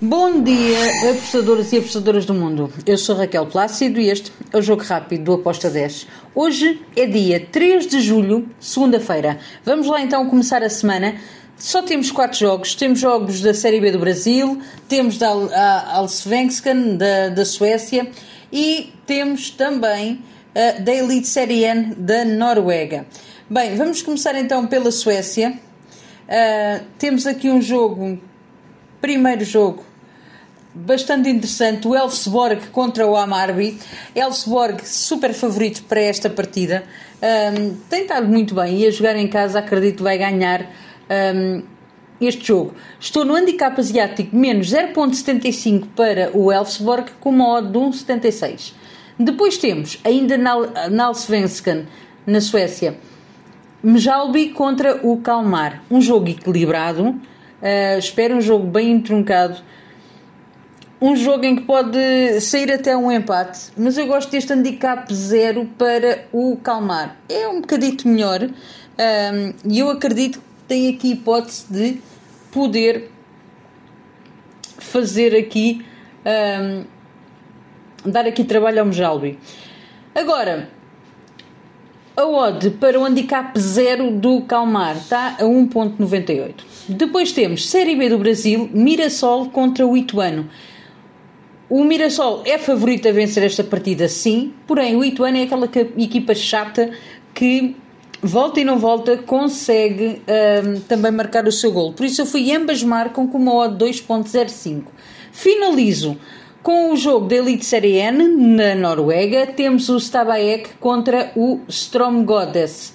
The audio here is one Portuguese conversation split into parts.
Bom dia, apostadoras e apostadoras do mundo. Eu sou Raquel Plácido e este é o Jogo Rápido do Aposta 10. Hoje é dia 3 de julho, segunda-feira. Vamos lá então começar a semana. Só temos quatro jogos. Temos jogos da Série B do Brasil, temos da Allsvenskan da, da Suécia e temos também uh, da Elite Série N da Noruega. Bem, vamos começar então pela Suécia. Uh, temos aqui um jogo, primeiro jogo, bastante interessante, o Elfsborg contra o Amarby. Elfsborg, super favorito para esta partida. Um, tem estado muito bem e a jogar em casa acredito vai ganhar um, este jogo. Estou no handicap asiático menos 0.75 para o Elfsborg com uma odd de 1.76. Depois temos, ainda na, Allsvenskan, na Suécia, Mjalbi contra o Kalmar. Um jogo equilibrado. Uh, espero um jogo bem entroncado um jogo em que pode sair até um empate, mas eu gosto deste handicap zero para o calmar. É um bocadito melhor e eu acredito que tem aqui hipótese de poder fazer aqui um, dar aqui trabalho ao Mujalbi. Agora, a odd para o handicap zero do Calmar está a 1.98. Depois temos Série B do Brasil, Mirassol contra o Ituano. O Mirassol é favorito a vencer esta partida, sim, porém o Ituano é aquela equipa chata que volta e não volta consegue um, também marcar o seu gol. Por isso eu fui ambas marcam com uma odd 2.05. Finalizo com o jogo da Elite Série N na Noruega. Temos o Stabæk contra o Stromgodes.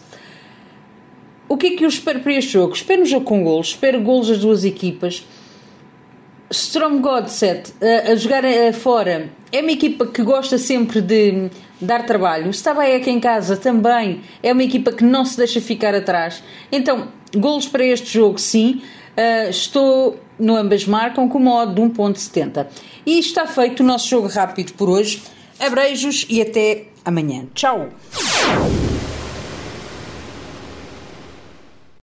O que é que eu espero para este jogo? Espero um jogo com golos, espero golos das duas equipas. Strom Godset a, a jogar fora é uma equipa que gosta sempre de dar trabalho. Estava aqui em casa também é uma equipa que não se deixa ficar atrás. Então, golos para este jogo, sim. Uh, estou no ambas marcam com uma odd de 1.70. E está feito o nosso jogo rápido por hoje. Abreijos e até amanhã. Tchau!